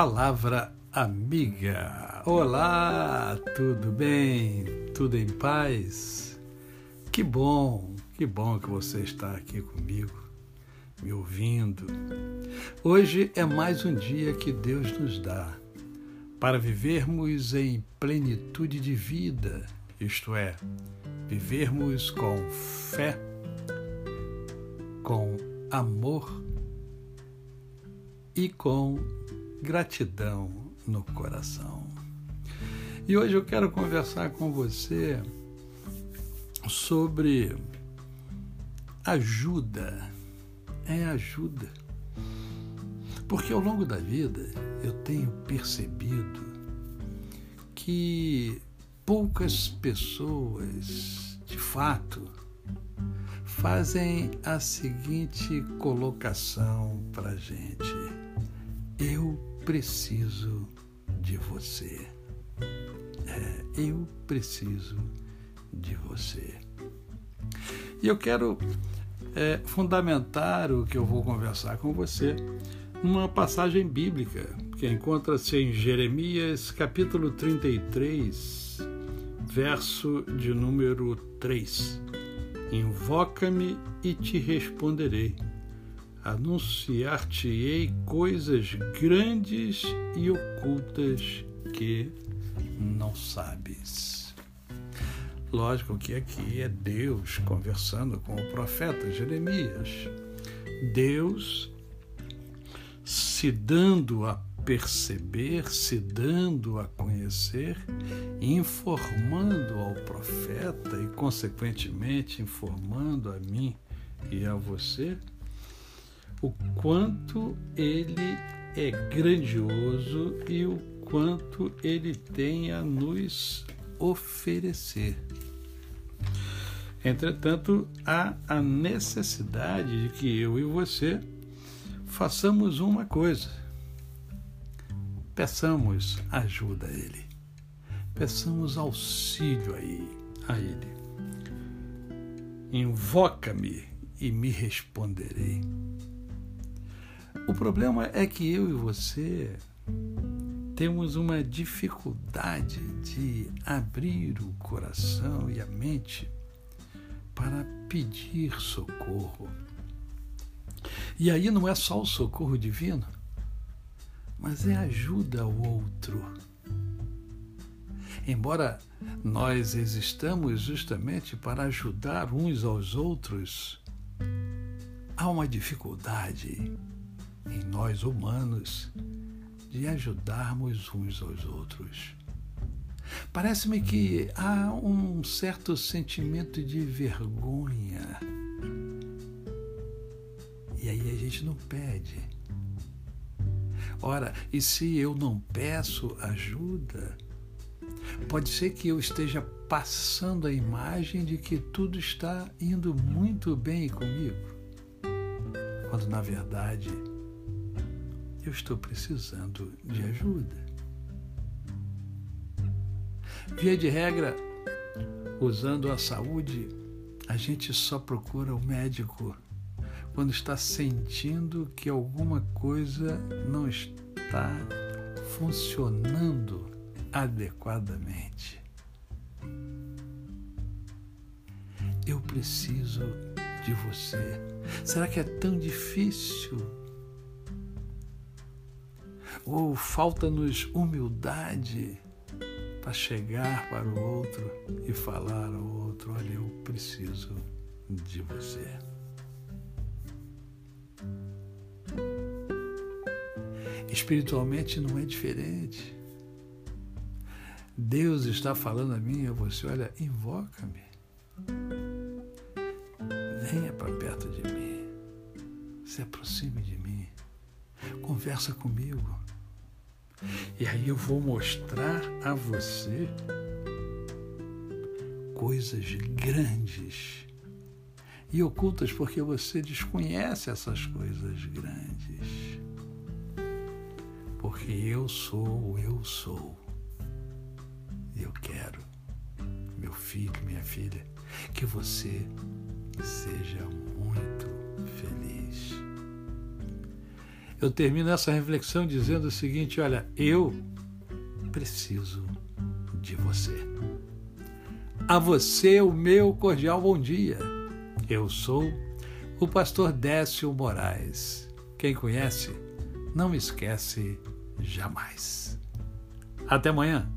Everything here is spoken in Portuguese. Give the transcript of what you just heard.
Palavra amiga. Olá, tudo bem? Tudo em paz? Que bom, que bom que você está aqui comigo, me ouvindo. Hoje é mais um dia que Deus nos dá para vivermos em plenitude de vida, isto é, vivermos com fé, com amor e com gratidão no coração. E hoje eu quero conversar com você sobre ajuda. É ajuda. Porque ao longo da vida eu tenho percebido que poucas pessoas, de fato, fazem a seguinte colocação para gente: Eu preciso de você. É, eu preciso de você. E eu quero é, fundamentar o que eu vou conversar com você numa passagem bíblica que encontra-se em Jeremias capítulo 33, verso de número 3. Invoca-me e te responderei anunciar-te-ei coisas grandes e ocultas que não sabes. Lógico que aqui é Deus conversando com o profeta Jeremias. Deus se dando a perceber, se dando a conhecer, informando ao profeta e, consequentemente, informando a mim e a você o quanto ele é grandioso e o quanto ele tem a nos oferecer. Entretanto, há a necessidade de que eu e você façamos uma coisa. Peçamos ajuda a Ele. Peçamos auxílio a Ele. Invoca-me e me responderei. O problema é que eu e você temos uma dificuldade de abrir o coração e a mente para pedir socorro. E aí não é só o socorro divino, mas é ajuda ao outro. Embora nós existamos justamente para ajudar uns aos outros, há uma dificuldade em nós humanos de ajudarmos uns aos outros. Parece-me que há um certo sentimento de vergonha. E aí a gente não pede. Ora, e se eu não peço ajuda, pode ser que eu esteja passando a imagem de que tudo está indo muito bem comigo, quando na verdade eu estou precisando de ajuda. Via de regra, usando a saúde, a gente só procura o médico quando está sentindo que alguma coisa não está funcionando adequadamente. Eu preciso de você. Será que é tão difícil ou falta-nos humildade para chegar para o outro e falar ao outro: olha, eu preciso de você. Espiritualmente não é diferente. Deus está falando a mim e a você: olha, invoca-me. Venha para perto de mim. Se aproxime de mim. Conversa comigo. E aí eu vou mostrar a você coisas grandes e ocultas porque você desconhece essas coisas grandes. Porque eu sou eu sou. E eu quero, meu filho, minha filha, que você seja muito feliz. Eu termino essa reflexão dizendo o seguinte: olha, eu preciso de você. A você, o meu cordial bom dia. Eu sou o pastor Décio Moraes. Quem conhece, não esquece jamais. Até amanhã.